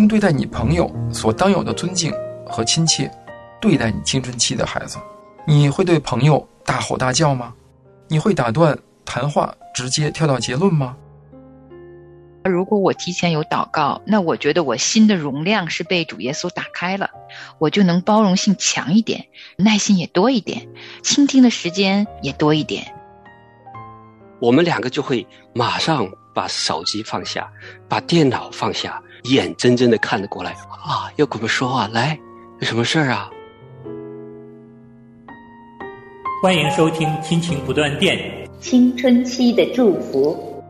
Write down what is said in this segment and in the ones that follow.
用对待你朋友所当有的尊敬和亲切对待你青春期的孩子。你会对朋友大吼大叫吗？你会打断谈话，直接跳到结论吗？如果我提前有祷告，那我觉得我心的容量是被主耶稣打开了，我就能包容性强一点，耐心也多一点，倾听的时间也多一点。我们两个就会马上把手机放下，把电脑放下，眼睁睁的看着过来啊，要跟我们说话？来，有什么事儿啊？欢迎收听《亲情不断电》，青春期的祝福。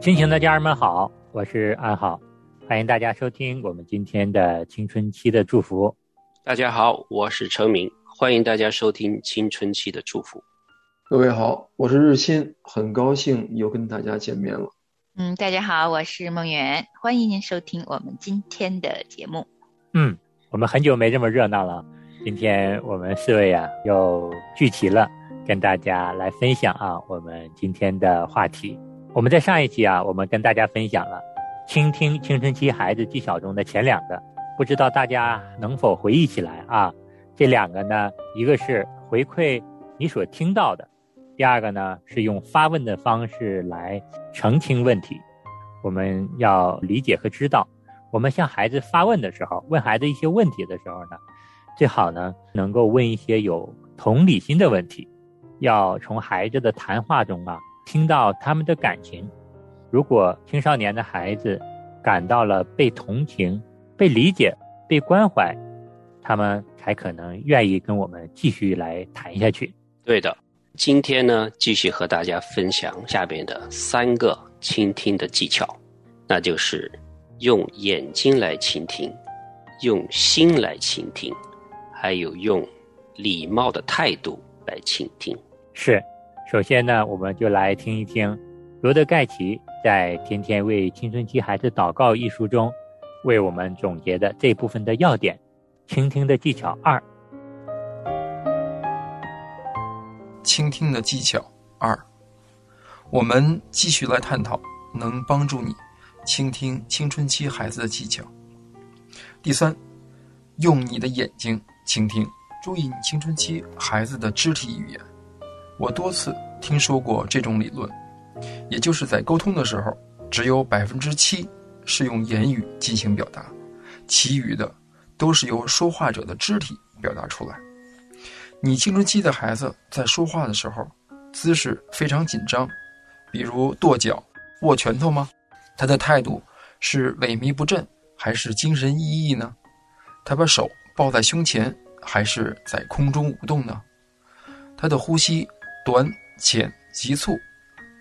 亲情的家人们好，我是安好，欢迎大家收听我们今天的青春期的祝福。大家好，我是程明，欢迎大家收听青春期的祝福。各位好，我是日新，很高兴又跟大家见面了。嗯，大家好，我是梦圆，欢迎您收听我们今天的节目。嗯，我们很久没这么热闹了，今天我们四位啊又聚齐了，跟大家来分享啊我们今天的话题。我们在上一期啊，我们跟大家分享了倾听青春期孩子技巧中的前两个，不知道大家能否回忆起来啊？这两个呢，一个是回馈你所听到的，第二个呢是用发问的方式来澄清问题。我们要理解和知道，我们向孩子发问的时候，问孩子一些问题的时候呢，最好呢能够问一些有同理心的问题，要从孩子的谈话中啊。听到他们的感情，如果青少年的孩子感到了被同情、被理解、被关怀，他们才可能愿意跟我们继续来谈下去。对的，今天呢，继续和大家分享下边的三个倾听的技巧，那就是用眼睛来倾听，用心来倾听，还有用礼貌的态度来倾听。是。首先呢，我们就来听一听罗德盖奇在《天天为青春期孩子祷告》一书中为我们总结的这部分的要点：倾听的技巧二。倾听的技巧二，我们继续来探讨能帮助你倾听青春期孩子的技巧。第三，用你的眼睛倾听，注意你青春期孩子的肢体语言。我多次听说过这种理论，也就是在沟通的时候，只有百分之七是用言语进行表达，其余的都是由说话者的肢体表达出来。你青春期的孩子在说话的时候，姿势非常紧张，比如跺脚、握拳头吗？他的态度是萎靡不振，还是精神奕奕呢？他把手抱在胸前，还是在空中舞动呢？他的呼吸。短浅急促，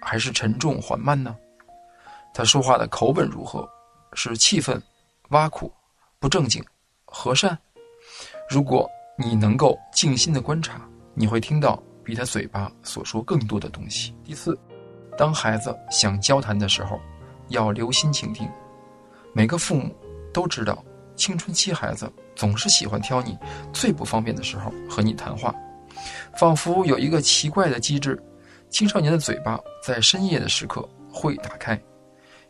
还是沉重缓慢呢？他说话的口吻如何？是气愤、挖苦、不正经、和善？如果你能够静心的观察，你会听到比他嘴巴所说更多的东西。第四，当孩子想交谈的时候，要留心倾听。每个父母都知道，青春期孩子总是喜欢挑你最不方便的时候和你谈话。仿佛有一个奇怪的机制，青少年的嘴巴在深夜的时刻会打开。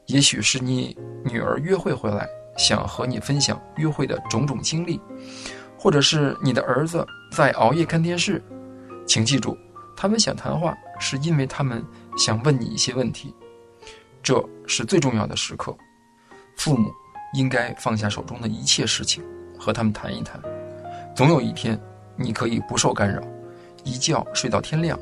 也许是你女儿约会回来，想和你分享约会的种种经历，或者是你的儿子在熬夜看电视。请记住，他们想谈话，是因为他们想问你一些问题。这是最重要的时刻，父母应该放下手中的一切事情，和他们谈一谈。总有一天，你可以不受干扰。一觉睡到天亮，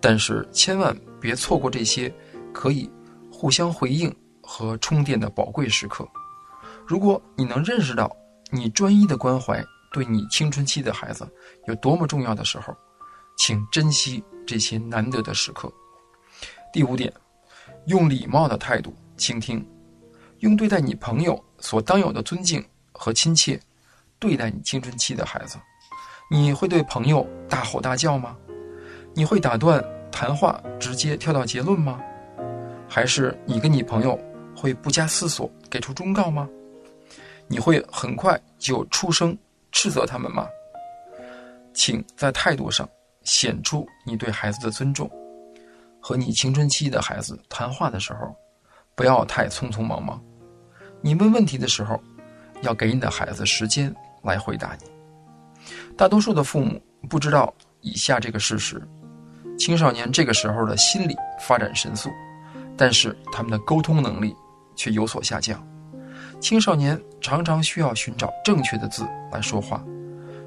但是千万别错过这些可以互相回应和充电的宝贵时刻。如果你能认识到你专一的关怀对你青春期的孩子有多么重要的时候，请珍惜这些难得的时刻。第五点，用礼貌的态度倾听，用对待你朋友所当有的尊敬和亲切对待你青春期的孩子。你会对朋友大吼大叫吗？你会打断谈话，直接跳到结论吗？还是你跟你朋友会不加思索给出忠告吗？你会很快就出声斥责他们吗？请在态度上显出你对孩子的尊重。和你青春期的孩子谈话的时候，不要太匆匆忙忙。你问问题的时候，要给你的孩子时间来回答你。大多数的父母不知道以下这个事实：青少年这个时候的心理发展神速，但是他们的沟通能力却有所下降。青少年常常需要寻找正确的字来说话，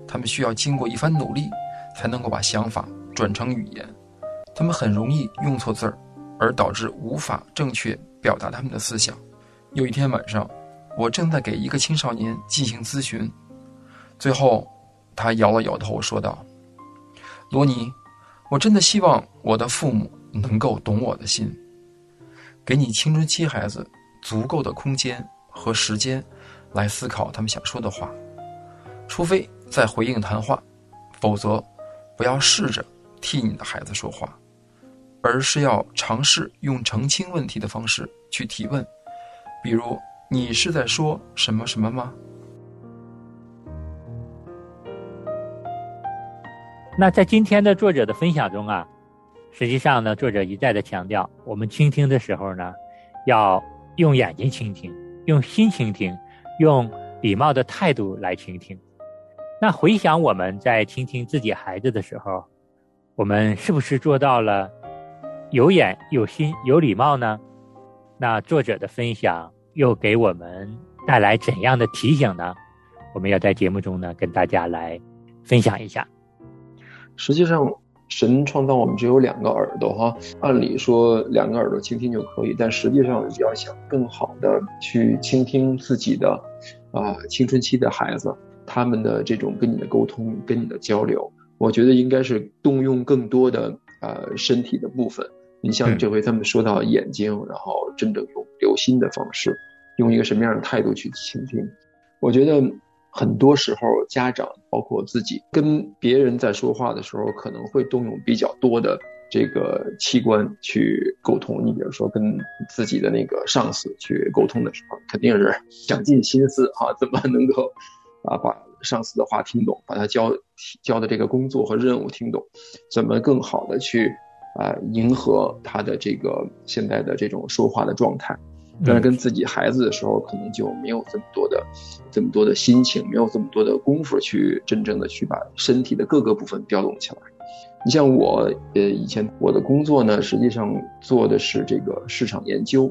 他们需要经过一番努力，才能够把想法转成语言。他们很容易用错字儿，而导致无法正确表达他们的思想。有一天晚上，我正在给一个青少年进行咨询，最后，他摇了摇头说道：“罗尼，我真的希望我的父母能够懂我的心，给你青春期孩子足够的空间和时间，来思考他们想说的话，除非在回应谈话，否则，不要试着替你的孩子说话，而是要尝试用澄清问题的方式去提问。”比如，你是在说什么什么吗？那在今天的作者的分享中啊，实际上呢，作者一再的强调，我们倾听的时候呢，要用眼睛倾听，用心倾听，用礼貌的态度来倾听。那回想我们在倾听自己孩子的时候，我们是不是做到了有眼有心有礼貌呢？那作者的分享又给我们带来怎样的提醒呢？我们要在节目中呢跟大家来分享一下。实际上，神创造我们只有两个耳朵哈，按理说两个耳朵倾听就可以，但实际上要想更好的去倾听自己的啊青春期的孩子，他们的这种跟你的沟通、跟你的交流，我觉得应该是动用更多的呃身体的部分。你像这回他们说到眼睛，然后真正用留心的方式，用一个什么样的态度去倾听？我觉得很多时候家长包括自己跟别人在说话的时候，可能会动用比较多的这个器官去沟通。你比如说跟自己的那个上司去沟通的时候，肯定是想尽心思啊，怎么能够啊把上司的话听懂，把他交交的这个工作和任务听懂，怎么更好的去。啊，迎合他的这个现在的这种说话的状态，但是跟自己孩子的时候，可能就没有这么多的这么多的心情，没有这么多的功夫去真正的去把身体的各个部分调动起来。你像我，呃，以前我的工作呢，实际上做的是这个市场研究。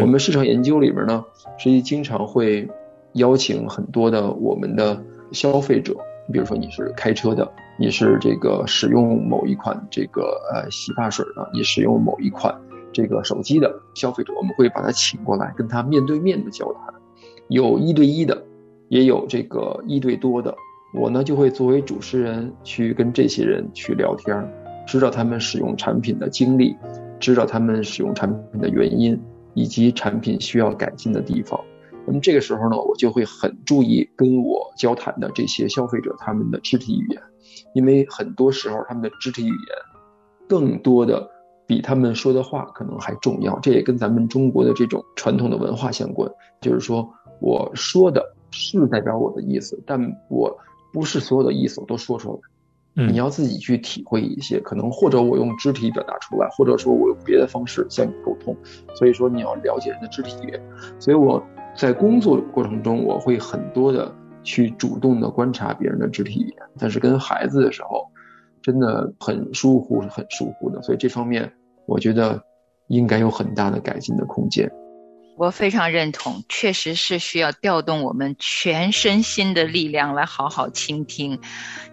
我们市场研究里边呢，实际经常会邀请很多的我们的消费者。比如说你是开车的，你是这个使用某一款这个呃洗发水的，你使用某一款这个手机的消费者，我们会把他请过来，跟他面对面的交谈，有一对一的，也有这个一对多的。我呢就会作为主持人去跟这些人去聊天，知道他们使用产品的经历，知道他们使用产品的原因，以及产品需要改进的地方。那么这个时候呢，我就会很注意跟我交谈的这些消费者他们的肢体语言，因为很多时候他们的肢体语言更多的比他们说的话可能还重要。这也跟咱们中国的这种传统的文化相关，就是说我说的是代表我的意思，但我不是所有的意思我都说出来。你要自己去体会一些，可能或者我用肢体表达出来，或者说我用别的方式向你沟通。所以说你要了解人的肢体语言。所以我。在工作过程中，我会很多的去主动的观察别人的肢体语言，但是跟孩子的时候，真的很疏忽，很疏忽的，所以这方面我觉得应该有很大的改进的空间。我非常认同，确实是需要调动我们全身心的力量来好好倾听。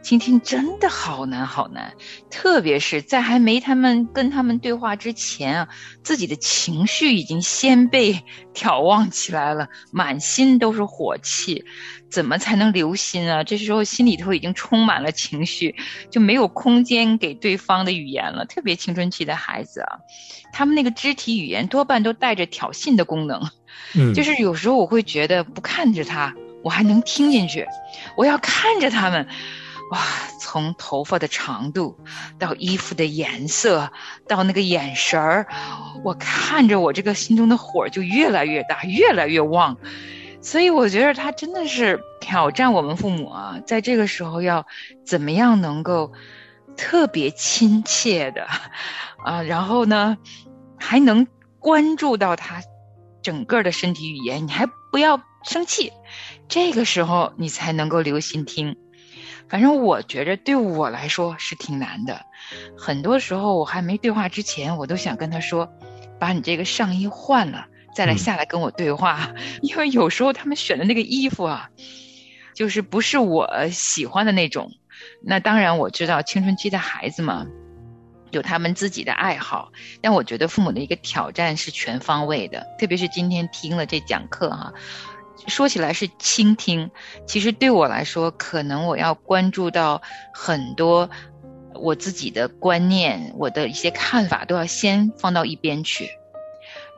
倾听真的好难好难，特别是在还没他们跟他们对话之前啊，自己的情绪已经先被 挑旺起来了，满心都是火气。怎么才能留心啊？这时候心里头已经充满了情绪，就没有空间给对方的语言了。特别青春期的孩子啊，他们那个肢体语言多半都带着挑衅的功能。嗯，就是有时候我会觉得不看着他，我还能听进去；我要看着他们，哇，从头发的长度到衣服的颜色，到那个眼神儿，我看着我这个心中的火就越来越大，越来越旺。所以我觉得他真的是挑战我们父母啊，在这个时候要怎么样能够特别亲切的 啊，然后呢还能关注到他整个的身体语言，你还不要生气，这个时候你才能够留心听。反正我觉着对我来说是挺难的，很多时候我还没对话之前，我都想跟他说，把你这个上衣换了，再来下来跟我对话，因为有时候他们选的那个衣服啊，就是不是我喜欢的那种。那当然我知道青春期的孩子嘛。有他们自己的爱好，但我觉得父母的一个挑战是全方位的，特别是今天听了这讲课哈，说起来是倾听，其实对我来说，可能我要关注到很多我自己的观念，我的一些看法都要先放到一边去，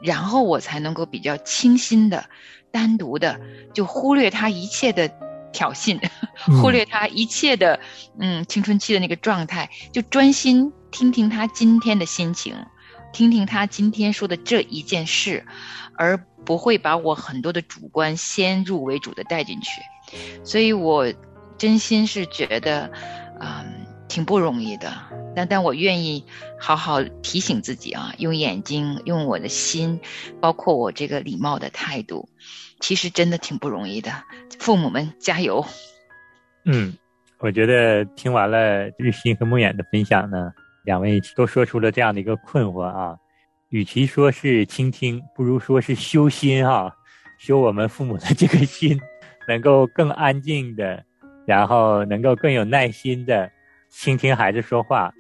然后我才能够比较清新的、单独的，就忽略他一切的挑衅，忽略他一切的嗯青春期的那个状态，就专心。听听他今天的心情，听听他今天说的这一件事，而不会把我很多的主观先入为主的带进去。所以我真心是觉得，嗯，挺不容易的。但但我愿意好好提醒自己啊，用眼睛，用我的心，包括我这个礼貌的态度，其实真的挺不容易的。父母们加油！嗯，我觉得听完了日新和梦魇的分享呢。两位都说出了这样的一个困惑啊，与其说是倾听，不如说是修心哈，修我们父母的这个心，能够更安静的，然后能够更有耐心的倾听孩子说话，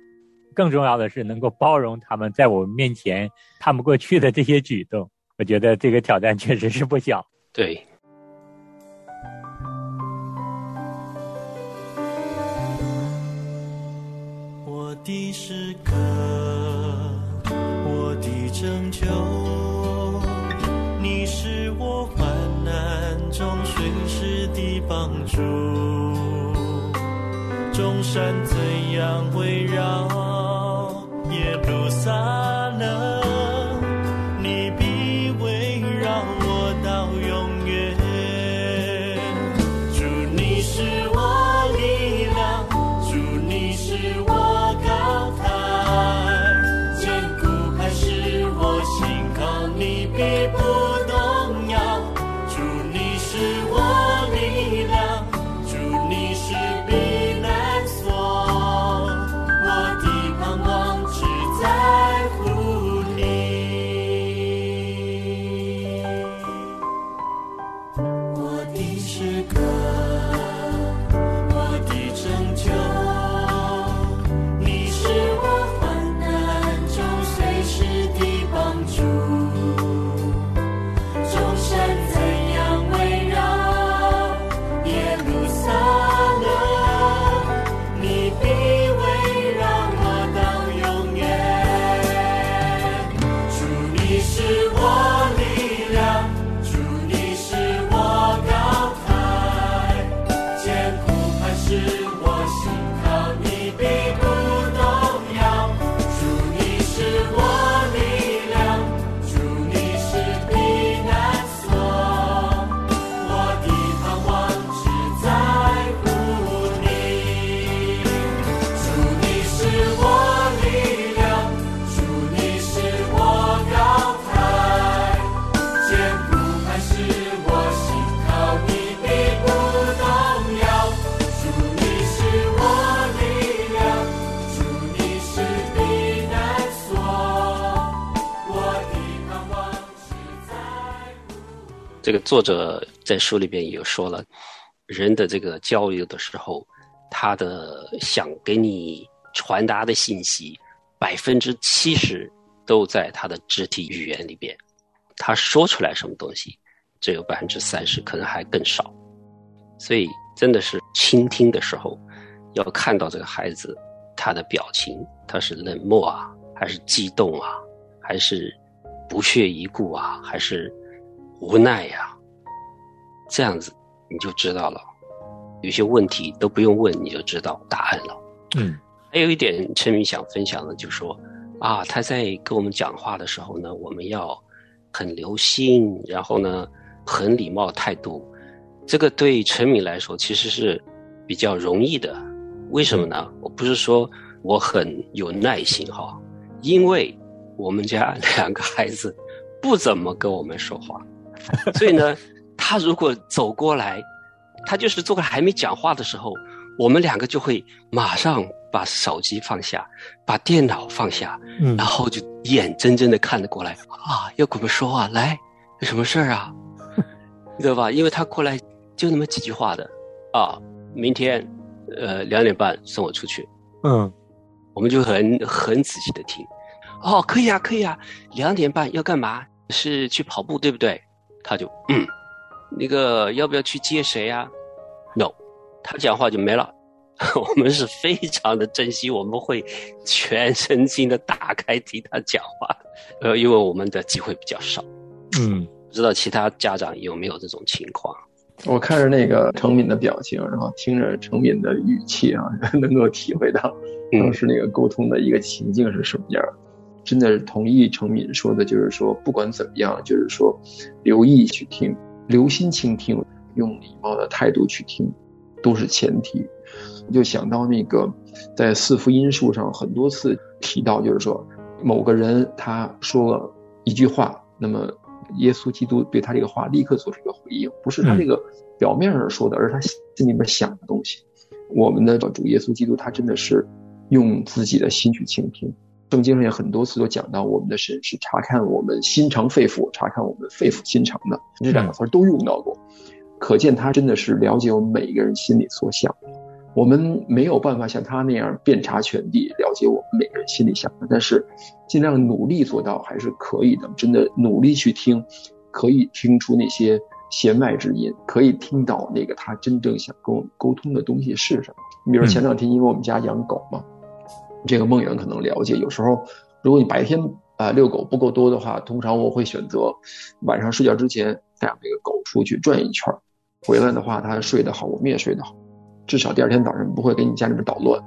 更重要的是能够包容他们在我们面前看不过去的这些举动。我觉得这个挑战确实是不小。对。的时刻，我的拯救，你是我患难中随时的帮助。众山怎样围绕这个作者在书里边有说了，人的这个交流的时候，他的想给你传达的信息，百分之七十都在他的肢体语言里边。他说出来什么东西，只有百分之三十，可能还更少。所以真的是倾听的时候，要看到这个孩子他的表情，他是冷漠啊，还是激动啊，还是不屑一顾啊，还是。无奈呀，这样子你就知道了，有些问题都不用问你就知道答案了。嗯，还有一点陈明想分享的，就是说啊，他在跟我们讲话的时候呢，我们要很留心，然后呢，很礼貌态度。这个对陈敏来说其实是比较容易的。为什么呢？我不是说我很有耐心哈，因为我们家两个孩子。不怎么跟我们说话，所以呢，他如果走过来，他就是坐过来还没讲话的时候，我们两个就会马上把手机放下，把电脑放下，嗯然后就眼睁睁的看着过来啊，要跟我们说话，来，有什么事儿啊？知道吧？因为他过来就那么几句话的啊，明天呃两点半送我出去，嗯我们就很很仔细的听。哦，可以啊，可以啊，两点半要干嘛？是去跑步对不对？他就嗯，那个要不要去接谁啊？No，他讲话就没了。我们是非常的珍惜，我们会全身心的打开听他讲话，呃，因为我们的机会比较少，嗯不知道其他家长有没有这种情况？我看着那个程敏的表情，然后听着程敏的语气啊，能够体会到当时那个沟通的一个情境是什么样儿。真的是同意程敏说的，就是说不管怎么样，就是说留意去听，留心倾听，用礼貌的态度去听，都是前提。就想到那个在四福音书上很多次提到，就是说某个人他说了一句话，那么耶稣基督对他这个话立刻做出一个回应，不是他这个表面上说的，而是他心里面想的东西。我们的主耶稣基督，他真的是用自己的心去倾听。圣经上也很多次都讲到，我们的神是查看我们心肠肺腑，查看我们肺腑心肠的，这两个词儿都用到过，可见他真的是了解我们每一个人心里所想。我们没有办法像他那样遍察全地，了解我们每个人心里想的，但是尽量努力做到还是可以的。真的努力去听，可以听出那些弦外之音，可以听到那个他真正想跟我们沟通的东西是什么。你比如前两天，因为我们家养狗嘛，这个梦圆可能了解。有时候，如果你白天啊、呃遛狗不够多的话，通常我会选择晚上睡觉之前带这个狗出去转一圈儿，回来的话它睡得好，我们也睡得好，至少第二天早上不会给你家里面捣乱。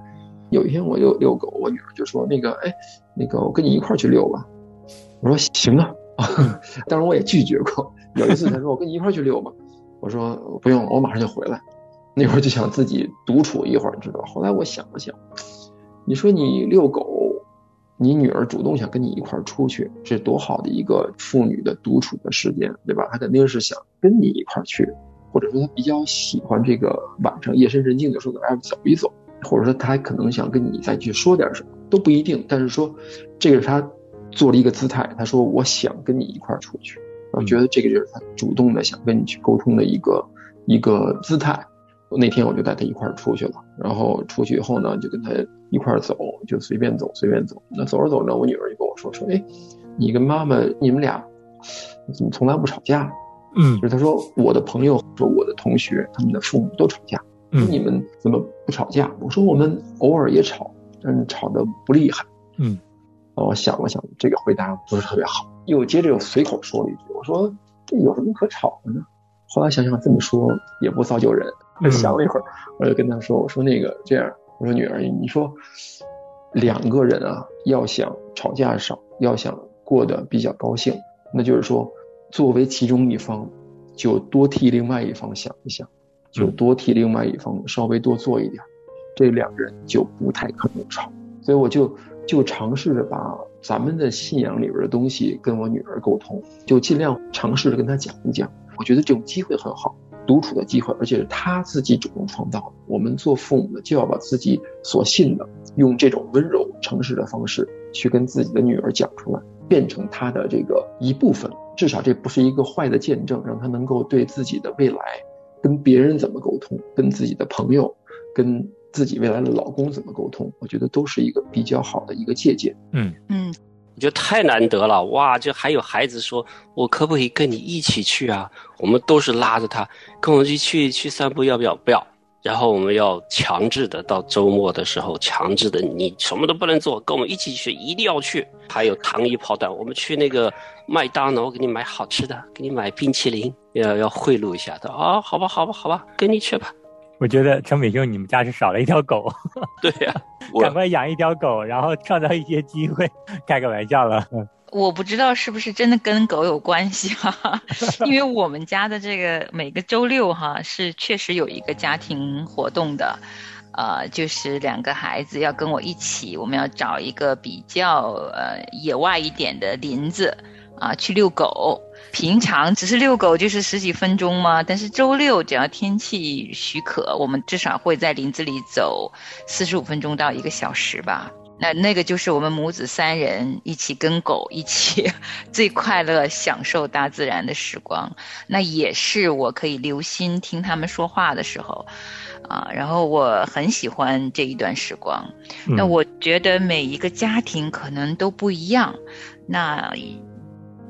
有一天我就遛狗，我女儿就说那个哎，那个我跟你一块儿去遛吧。我说行啊，当然我也拒绝过。有一次她说我跟你一块儿去遛吧，我说不用，我马上就回来。那会儿就想自己独处一会儿，知道吧？后来我想了想，你说你遛狗，你女儿主动想跟你一块出去，这多好的一个父女的独处的时间，对吧？她肯定是想跟你一块去，或者说她比较喜欢这个晚上夜深人静的时候哎走一走，或者说她可能想跟你再去说点什么，都不一定。但是说这个是她做了一个姿态，她说我想跟你一块出去，我觉得这个就是她主动的想跟你去沟通的一个一个姿态。那天我就带他一块儿出去了，然后出去以后呢，就跟他一块儿走，就随便走，随便走。那走着走着，我女儿就跟我说说，哎，你跟妈妈，你们俩怎么从来不吵架？嗯就是他说我的朋友说我的同学，他们的父母都吵架，说嗯你们怎么不吵架？我说我们偶尔也吵，但是吵得不厉害。嗯，我想了想，这个回答不是特别好，又接着又随口说了一句，我说这有什么可吵的呢？后来想想这么说也不造就人，嗯想了一会儿，我就跟他说：“我说那个这样，我说女儿，你说两个人啊，要想吵架少，要想过得比较高兴，那就是说，作为其中一方，就多替另外一方想一想，就多替另外一方稍微多做一点，这两个人就不太可能吵。所以我就就尝试着把咱们的信仰里边的东西跟我女儿沟通，就尽量尝试着跟她讲一讲。我觉得这种机会很好。”独处的机会，而且是他自己主动创造的。我们做父母的就要把自己所信的，用这种温柔、诚实的方式去跟自己的女儿讲出来，变成他的这个一部分。至少这不是一个坏的见证，让他能够对自己的未来，跟别人怎么沟通，跟自己的朋友，跟自己未来的老公怎么沟通，我觉得都是一个比较好的一个借鉴。嗯嗯，我觉得太难得了，哇！就还有孩子说，我可不可以跟你一起去啊？我们都是拉着他，跟我们一起去去散步，要不要？不要。然后我们要强制的到周末的时候，强制的你什么都不能做，跟我们一起去，一定要去。还有糖衣炮弹，我们去那个麦当劳，给你买好吃的，给你买冰淇淋，要要贿赂一下的啊、好吧，好吧，好吧，跟你去吧。我觉得陈美秀，你们家是少了一条狗，对呀、我赶快养一条狗，然后创造一些机会。开个玩笑了，我不知道是不是真的跟狗有关系哈、因为我们家的这个每个周六哈、是确实有一个家庭活动的，呃，就是两个孩子要跟我一起，我们要找一个比较呃野外一点的林子啊，去遛狗。平常只是遛狗就是十几分钟嘛，但是周六只要天气许可，我们至少会在林子里走四十五分钟到一个小时吧。那那个就是我们母子三人一起跟狗一起 最快乐享受大自然的时光，那也是我可以留心听他们说话的时候，啊，然后我很喜欢这一段时光。那我觉得每一个家庭可能都不一样，那。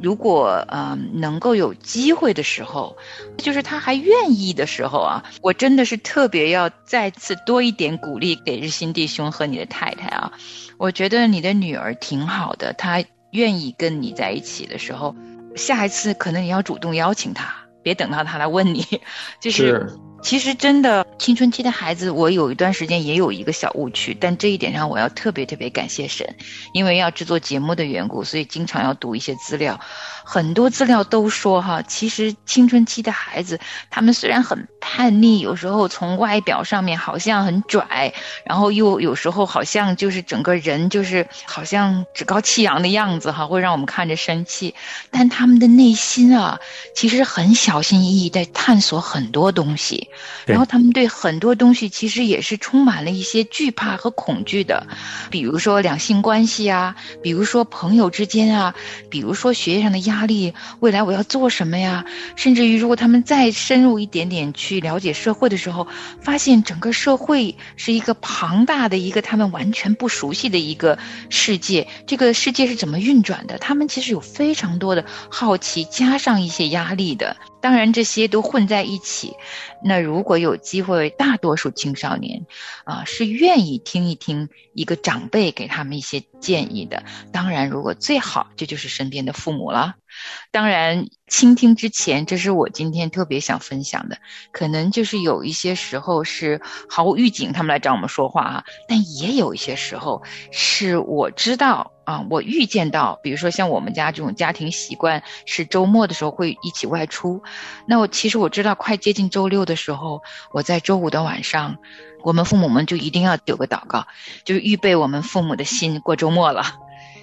如果呃能够有机会的时候，就是他还愿意的时候啊，我真的是特别要再次多一点鼓励给日新弟兄和你的太太啊。我觉得你的女儿挺好的，她愿意跟你在一起的时候，下一次可能你要主动邀请她，别等到她来问你，就是。其实真的，青春期的孩子，我有一段时间也有一个小误区，但这一点上我要特别特别感谢神，因为要制作节目的缘故，所以经常要读一些资料。很多资料都说哈，其实青春期的孩子，他们虽然很叛逆，有时候从外表上面好像很拽，然后又有时候好像就是整个人就是好像趾高气扬的样子哈，会让我们看着生气。但他们的内心啊，其实很小心翼翼在探索很多东西，然后他们对很多东西其实也是充满了一些惧怕和恐惧的，比如说两性关系啊，比如说朋友之间啊，比如说学业上的压。力，未来我要做什么呀？甚至于，如果他们再深入一点点去了解社会的时候，发现整个社会是一个庞大的一个他们完全不熟悉的一个世界，这个世界是怎么运转的？他们其实有非常多的好奇，加上一些压力的。当然，这些都混在一起。那如果有机会，大多数青少年，啊，是愿意听一听一个长辈给他们一些建议的。当然，如果最好，这就是身边的父母了。当然，倾听之前，这是我今天特别想分享的。可能就是有一些时候是毫无预警，他们来找我们说话啊。但也有一些时候是我知道啊，我预见到，比如说像我们家这种家庭习惯是周末的时候会一起外出。那我其实我知道，快接近周六的时候，我在周五的晚上，我们父母们就一定要有个祷告，就是预备我们父母的心过周末了。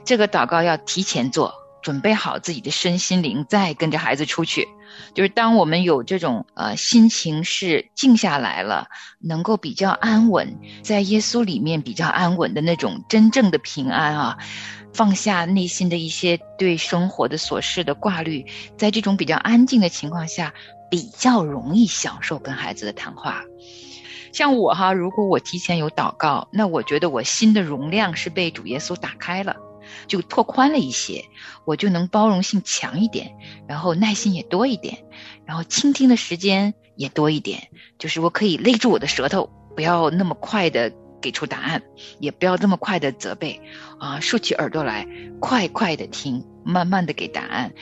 这个祷告要提前做。准备好自己的身心灵，再跟着孩子出去。就是当我们有这种呃心情是静下来了，能够比较安稳，在耶稣里面比较安稳的那种真正的平安啊，放下内心的一些对生活的琐事的挂虑，在这种比较安静的情况下，比较容易享受跟孩子的谈话。像我哈，如果我提前有祷告，那我觉得我心的容量是被主耶稣打开了。就拓宽了一些，我就能包容性强一点，然后耐心也多一点，然后倾听的时间也多一点。就是我可以勒住我的舌头，不要那么快的给出答案，也不要那么快的责备，啊，竖起耳朵来，快快的听，慢慢的给答案。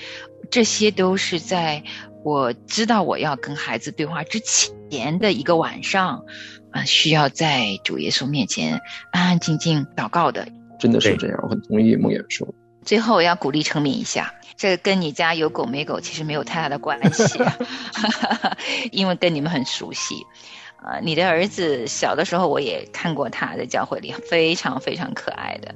这些都是在我知道我要跟孩子对话之前的一个晚上，啊，需要在主耶稣面前安安静静祷告的。真的是这样，我很同意梦魇说。最后，我要鼓励成敏一下，这跟你家有狗没狗其实没有太大的关系，因为跟你们很熟悉。呃，你的儿子小的时候我也看过他在教会里，非常非常可爱的。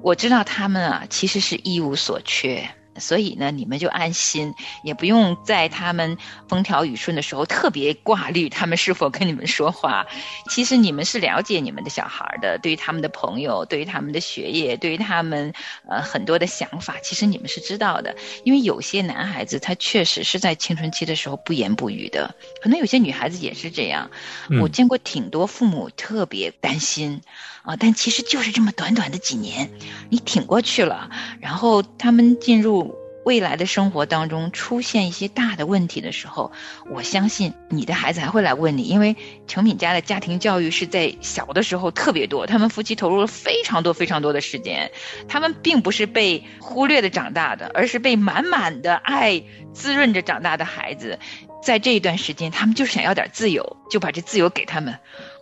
我知道他们啊，其实是一无所缺。所以呢，你们就安心，也不用在他们风调雨顺的时候特别挂虑他们是否跟你们说话。其实你们是了解你们的小孩的，对于他们的朋友，对于他们的学业，对于他们呃很多的想法，其实你们是知道的。因为有些男孩子他确实是在青春期的时候不言不语的，可能有些女孩子也是这样。我见过挺多父母特别担心。啊，但其实就是这么短短的几年，你挺过去了，然后他们进入未来的生活当中出现一些大的问题的时候，我相信你的孩子还会来问你，因为程敏家的家庭教育是在小的时候特别多，他们夫妻投入了非常多非常多的时间，他们并不是被忽略的长大的，而是被满满的爱滋润着长大的孩子，在这一段时间，他们就是想要点自由，就把这自由给他们，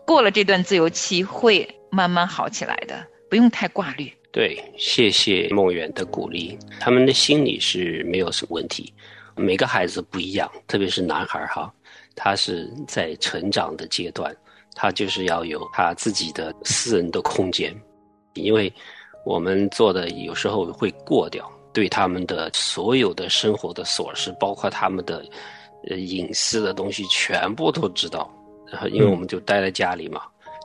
过了这段自由期会。慢慢好起来的，不用太挂虑。对，谢谢梦远的鼓励。他们的心理是没有什么问题。每个孩子不一样，特别是男孩哈，他是在成长的阶段，他就是要有他自己的私人的空间。因为我们做的有时候会过掉，对他们的所有的生活的琐事，包括他们的呃隐私的东西，全部都知道。然后，因为我们就待在家里嘛，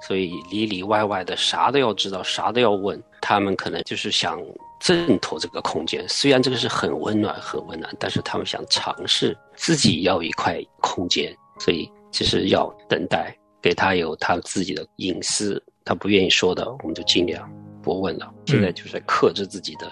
所以里里外外的啥都要知道，啥都要问。他们可能就是想挣脱这个空间，虽然这个是很温暖、很温暖，但是他们想尝试自己要一块空间，所以其实要等待，给他有他自己的隐私，他不愿意说的，我们就尽量不问了。现在就是克制自己的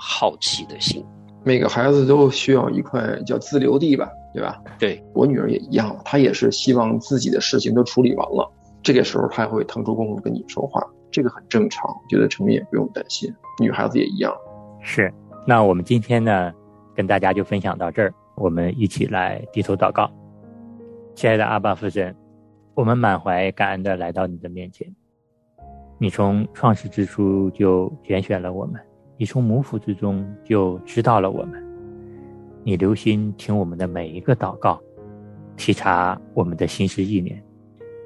好奇的心。每个孩子都需要一块叫自留地吧，对吧？对我女儿也一样，她也是希望自己的事情都处理完了，这个时候她会腾出功夫跟你说话，这个很正常，觉得成明也不用担心，女孩子也一样。是，那我们今天呢，跟大家就分享到这儿，我们一起来低头祷告。亲爱的阿爸父神，我们满怀感恩的来到你的面前，你从创世之初就拣选了我们。你从母腹之中就知道了我们，你留心听我们的每一个祷告，体察我们的心思意念，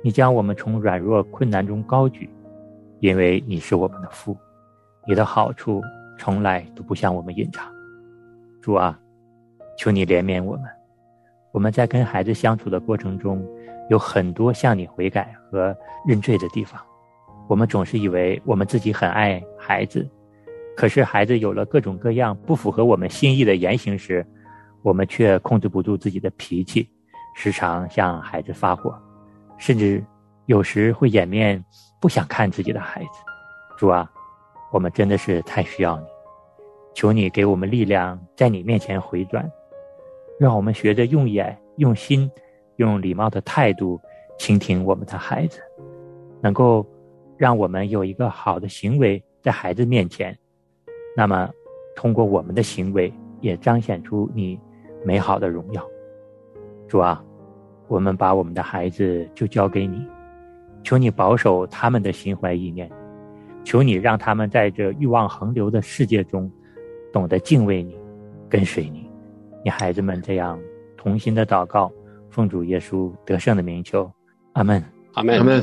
你将我们从软弱困难中高举，因为你是我们的父，你的好处从来都不向我们隐藏。主啊，求你怜悯我们，我们在跟孩子相处的过程中，有很多向你悔改和认罪的地方，我们总是以为我们自己很爱孩子。可是，孩子有了各种各样不符合我们心意的言行时，我们却控制不住自己的脾气，时常向孩子发火，甚至有时会掩面不想看自己的孩子。主啊，我们真的是太需要你，求你给我们力量，在你面前回转，让我们学着用眼、用心、用礼貌的态度倾听我们的孩子，能够让我们有一个好的行为在孩子面前。那么，通过我们的行为，也彰显出你美好的荣耀。主啊，我们把我们的孩子就交给你，求你保守他们的心怀意念，求你让他们在这欲望横流的世界中，懂得敬畏你，跟随你。你孩子们这样同心的祷告，奉主耶稣得胜的名求，阿门，阿门，阿门。